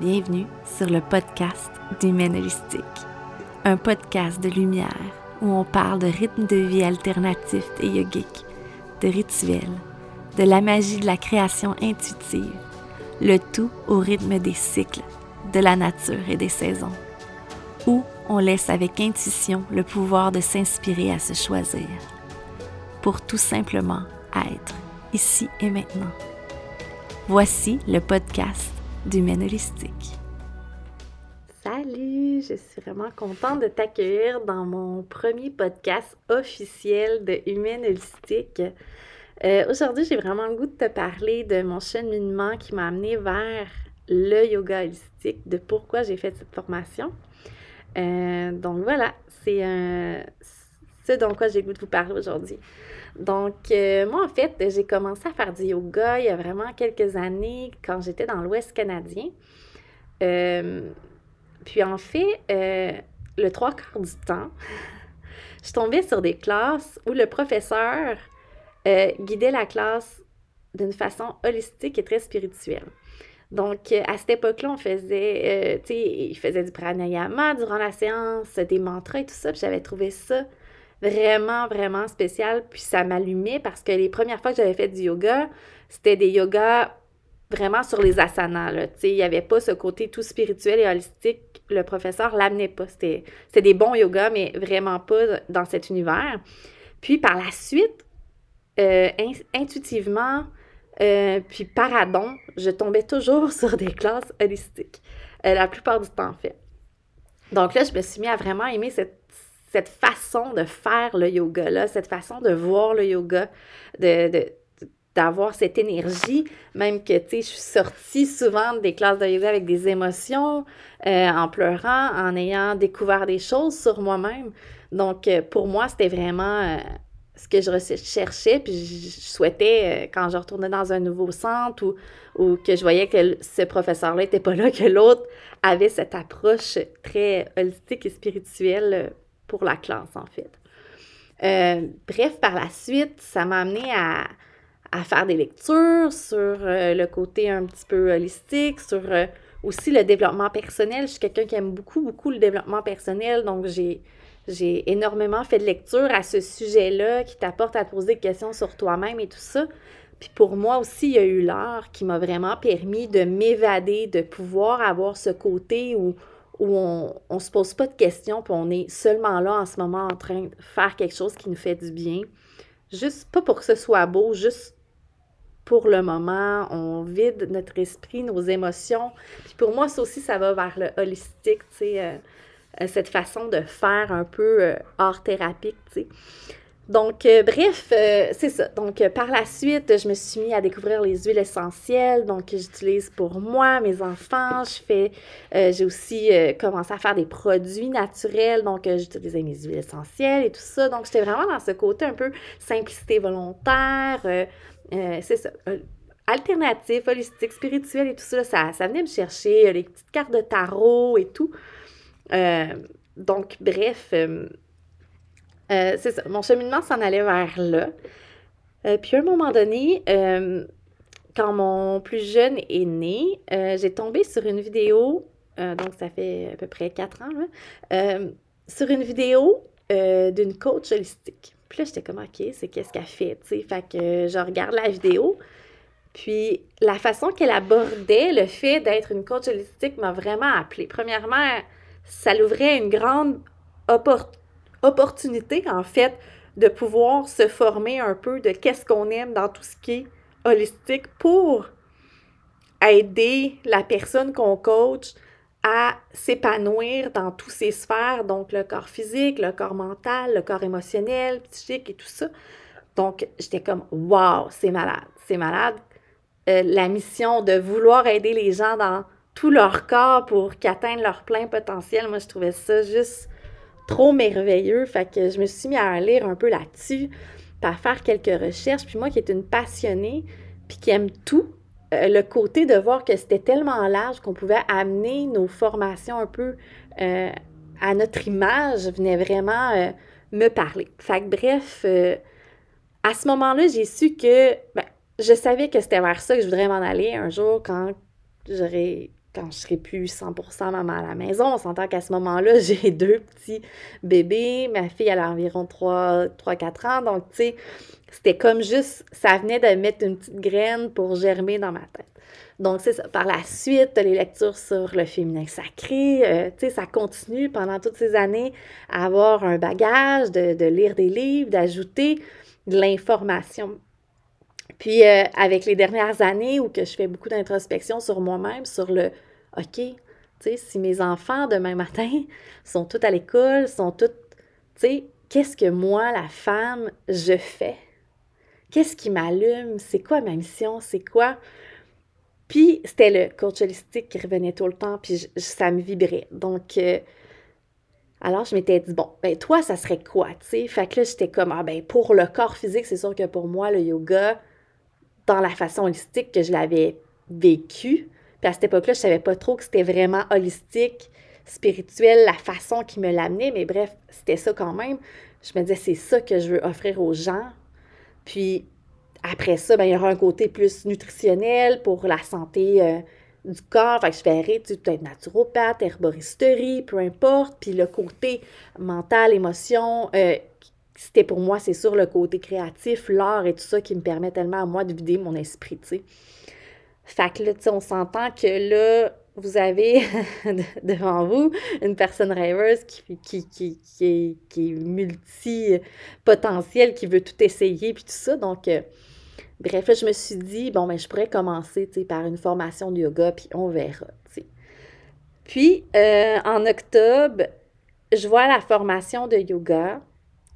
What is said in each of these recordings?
Bienvenue sur le podcast d'Humaine Holistique, un podcast de lumière où on parle de rythmes de vie alternatifs et yogiques, de rituels, de la magie de la création intuitive, le tout au rythme des cycles, de la nature et des saisons, où on laisse avec intuition le pouvoir de s'inspirer à se choisir, pour tout simplement être ici et maintenant. Voici le podcast d'Humaine Holistique. Salut, je suis vraiment contente de t'accueillir dans mon premier podcast officiel de Humaine Holistique. Euh, aujourd'hui, j'ai vraiment le goût de te parler de mon cheminement qui m'a amené vers le yoga holistique, de pourquoi j'ai fait cette formation. Euh, donc voilà, c'est ce dont quoi j'ai goût de vous parler aujourd'hui. Donc, euh, moi, en fait, j'ai commencé à faire du yoga il y a vraiment quelques années quand j'étais dans l'Ouest canadien. Euh, puis, en fait, euh, le trois quarts du temps, je tombais sur des classes où le professeur guidait la classe d'une façon holistique et très spirituelle. Donc, à cette époque-là, on faisait, tu sais, il faisait du pranayama durant la séance, des mantras et tout ça, puis j'avais trouvé ça vraiment, vraiment spécial. Puis ça m'allumait parce que les premières fois que j'avais fait du yoga, c'était des yogas vraiment sur les asanas. Là. Il n'y avait pas ce côté tout spirituel et holistique. Le professeur l'amenait pas. C'était des bons yogas, mais vraiment pas dans cet univers. Puis par la suite, euh, intuitivement, euh, puis paradon, je tombais toujours sur des classes holistiques. Euh, la plupart du temps, en fait. Donc là, je me suis mis à vraiment aimer cette cette façon de faire le yoga-là, cette façon de voir le yoga, de, d'avoir cette énergie, même que, tu sais, je suis sortie souvent des classes de yoga avec des émotions, euh, en pleurant, en ayant découvert des choses sur moi-même. Donc, euh, pour moi, c'était vraiment euh, ce que je recherchais, puis je, souhaitais, quand je retournais dans un nouveau centre ou, ou que je voyais que ce professeur-là n'était pas là, que l'autre avait cette approche très holistique et spirituelle pour la classe, en fait. Euh, bref, par la suite, ça m'a amené à, faire des lectures sur euh, le côté un petit peu holistique, sur euh, aussi le développement personnel. Je suis quelqu'un qui aime beaucoup, beaucoup le développement personnel, donc j'ai, j'ai énormément fait de lectures à ce sujet-là qui t'apporte à te poser des questions sur toi-même et tout ça. Puis pour moi aussi, il y a eu l'art qui m'a vraiment permis de m'évader, de pouvoir avoir ce côté où où on ne se pose pas de questions, puis on est seulement là en ce moment en train de faire quelque chose qui nous fait du bien. Juste pas pour que ce soit beau, juste pour le moment, on vide notre esprit, nos émotions. Puis pour moi, ça aussi, ça va vers le holistique, tu sais, euh, euh, cette façon de faire un peu euh, art thérapique, tu sais. Donc, euh, bref, euh, c'est ça. Donc, euh, par la suite, je me suis mis à découvrir les huiles essentielles. Donc, j'utilise pour moi, mes enfants. Je fais, j'ai aussi commencé à faire des produits naturels. Donc, j'utilisais mes huiles essentielles et tout ça. Donc, j'étais vraiment dans ce côté un peu simplicité volontaire. c'est ça. alternatif, holistique, spirituel et tout ça, ça, venait me chercher. les petites cartes de tarot et tout. donc, bref c'est ça, mon cheminement s'en allait vers là. Euh, puis à un moment donné, euh, quand mon plus jeune est né, j'ai tombé sur une vidéo, donc ça fait à peu près quatre ans, sur une vidéo d'une coach holistique. Puis là, j'étais comme, OK, c'est qu'est-ce qu'elle fait, tu sais? Fait que je regarde la vidéo. Puis la façon qu'elle abordait le fait d'être une coach holistique m'a vraiment appelée. Premièrement, ça l'ouvrait une grande opportunité opportunité, en fait, de pouvoir se former un peu de qu'est-ce qu'on aime dans tout ce qui est holistique pour aider la personne qu'on coach à s'épanouir dans toutes ces sphères, donc le corps physique, le corps mental, le corps émotionnel, psychique et tout ça. Donc, j'étais comme, wow, c'est malade, c'est malade. Euh, la mission de vouloir aider les gens dans tout leur corps pour qu'ils atteignent leur plein potentiel, moi, je trouvais ça juste trop merveilleux. Fait que je me suis mis à lire un peu là-dessus, à faire quelques recherches. Puis moi qui est une passionnée, puis qui aime tout, euh, le côté de voir que c'était tellement large qu'on pouvait amener nos formations un peu euh, à notre image venait vraiment euh, me parler. Fait que bref, à ce moment-là, j'ai su que ben, je savais que c'était vers ça que je voudrais m'en aller un jour quand j'aurais quand je serai plus 100% maman à la maison. On s'entend qu'à ce moment-là, j'ai deux petits bébés. Ma fille, a environ 3-4 ans. Donc, tu sais, c'était comme juste, ça venait de mettre une petite graine pour germer dans ma tête. Donc, c'est ça. Par la suite, les lectures sur le féminin sacré, euh, tu sais, ça continue pendant toutes ces années à avoir un bagage, de, lire des livres, d'ajouter de l'information. Puis, euh, avec les dernières années où que je fais beaucoup d'introspection sur moi-même, sur le OK, tu sais, si mes enfants demain matin sont tous à l'école, sont tous, qu'est-ce que moi, la femme, je fais? Qu'est-ce qui m'allume? C'est quoi ma mission? C'est quoi? Puis c'était le coach holistique qui revenait tout le temps, puis ça me vibrait. Donc, euh, alors je m'étais dit, bon, ben toi, ça serait quoi, tu sais? Fait que là, j'étais comme, ah ben pour le corps physique, c'est sûr que pour moi, le yoga, dans la façon holistique que je l'avais vécu, puis à cette époque-là, je savais pas trop que c'était vraiment holistique, spirituel, la façon qui me l'amenait, mais bref, c'était ça quand même. Je me disais, c'est ça que je veux offrir aux gens. Puis après ça, ben, il y aura un côté plus nutritionnel pour la santé euh, du corps. Fait que je verrais peut-être naturopathe, herboristerie, peu importe. Puis le côté mental, émotion, euh, c'était pour moi, c'est sûr, le côté créatif, l'art et tout ça qui me permet tellement à moi de vider mon esprit, tu sais. Fait que là, tu sais, on s'entend que là, vous avez devant vous une personne rêveuse qui, qui, qui, qui est, qui est multi-potentielle, qui veut tout essayer, puis tout ça. Donc, euh, Bref, là, je me suis dit, bon, ben, je pourrais commencer, par une formation de yoga, puis on verra, Puis, euh, en octobre, je vois la formation de yoga.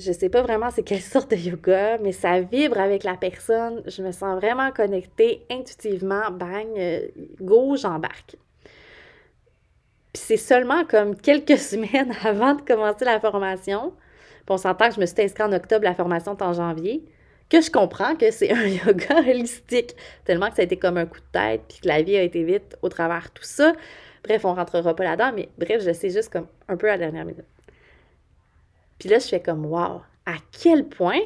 Je sais pas vraiment c'est quelle sorte de yoga, mais ça vibre avec la personne. Je me sens vraiment connectée intuitivement. Bang, euh, go, j'embarque. Puis c'est seulement comme quelques semaines avant de commencer la formation. On s'entend que je me suis inscrite en octobre, la formation est en janvier que je comprends que c'est un yoga holistique, tellement que ça a été comme un coup de tête, puis que la vie a été vite au travers tout ça. Bref, on rentrera pas là-dedans, mais bref, je sais juste comme un peu à la dernière minute. Puis là, je fais comme, wow, à quel point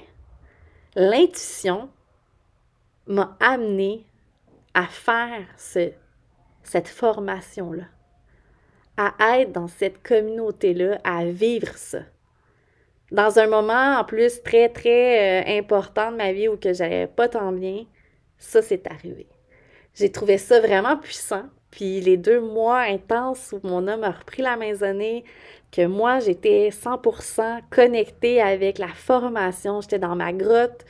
l'intuition m'a amené à faire ce, cette formation-là, à être dans cette communauté-là, à vivre ça dans un moment en plus très, très euh, important de ma vie où que j'allais pas tant bien, ça s'est arrivé. J'ai trouvé ça vraiment puissant. Puis les deux mois intenses où mon homme a repris la maisonnée, que moi j'étais 100% connectée avec la formation, j'étais dans ma grotte.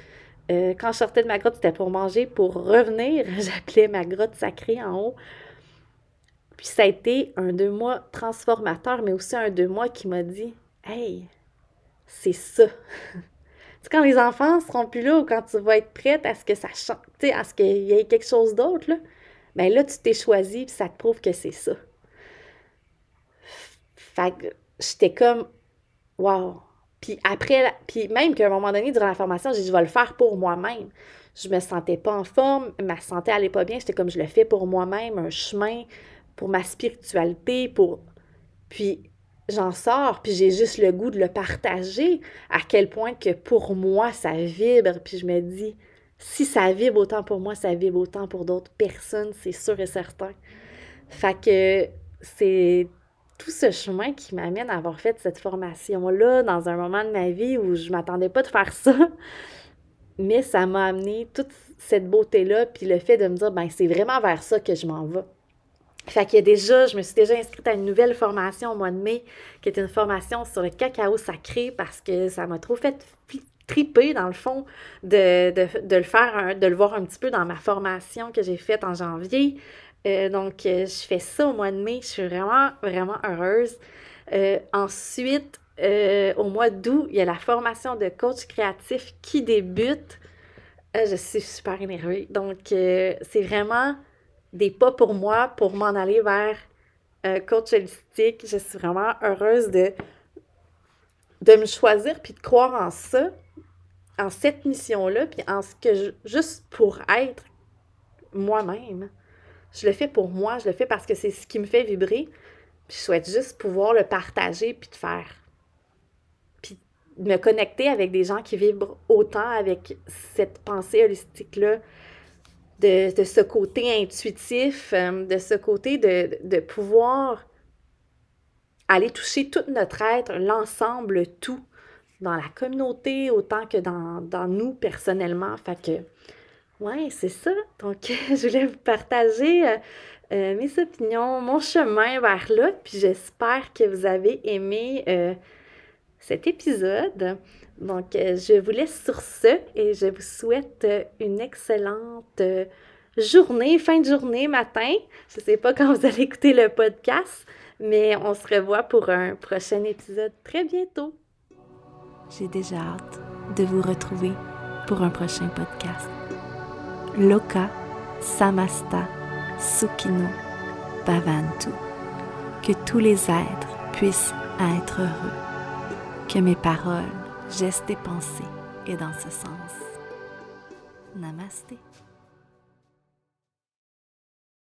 Euh, quand je sortais de ma grotte, c'était pour manger, pour revenir. J'appelais ma grotte sacrée en haut. Puis ça a été un deux mois transformateur, mais aussi un deux mois qui m'a dit Hey, c'est ça. c'est quand les enfants seront plus là ou quand tu vas être prête à ce que ça change, à ce qu'il y ait quelque chose d'autre, là, ben là, tu t'es choisi et ça te prouve que c'est ça. Fait j'étais comme, wow. Puis après, puis même qu'à un moment donné, durant la formation, j'ai dit, je vais le faire pour moi-même. Je me sentais pas en forme, ma santé allait pas bien. J'étais comme, je le fais pour moi-même, un chemin pour ma spiritualité, pour. Puis j'en sors, puis j'ai juste le goût de le partager, à quel point que pour moi, ça vibre, puis je me dis, si ça vibre autant pour moi, ça vibre autant pour d'autres personnes, c'est sûr et certain. Fait que c'est tout ce chemin qui m'amène à avoir fait cette formation-là dans un moment de ma vie où je m'attendais pas de faire ça, mais ça m'a amené toute cette beauté-là, puis le fait de me dire, ben c'est vraiment vers ça que je m'en vais. Fait qu'il y a déjà, je me suis déjà inscrite à une nouvelle formation au mois de mai, qui est une formation sur le cacao sacré parce que ça m'a trop fait triper, dans le fond, de, le faire, de le voir un petit peu dans ma formation que j'ai faite en janvier. Euh, donc, euh, je fais ça au mois de mai. Je suis vraiment, vraiment heureuse. Euh, ensuite, au mois d'août, il y a la formation de coach créatif qui débute. je suis super énervée. Donc, c'est vraiment des pas pour moi pour m'en aller vers coach holistique. Je suis vraiment heureuse de, de me choisir puis de croire en ça, en cette mission-là, puis en ce que je, juste pour être moi-même. Je le fais pour moi, je le fais parce que c'est ce qui me fait vibrer. Je souhaite juste pouvoir le partager puis de faire. Puis me connecter avec des gens qui vibrent autant avec cette pensée holistique-là de, ce côté intuitif, euh, de ce côté de, de pouvoir aller toucher tout notre être, l'ensemble, tout, dans la communauté autant que dans, dans nous personnellement. Fait que, ouais, c'est ça. Donc, je voulais vous partager euh, euh, mes opinions, mon chemin vers là, puis j'espère que vous avez aimé euh, cet épisode. Donc, je vous laisse sur ce et je vous souhaite une excellente journée, fin de journée, matin. Je ne sais pas quand vous allez écouter le podcast, mais on se revoit pour un prochain épisode très bientôt. J'ai déjà hâte de vous retrouver pour un prochain podcast. Loka Samasta Sukino Bhavantu. Que tous les êtres puissent être heureux. Que mes paroles, gestes et pensées aient dans ce sens. Namasté.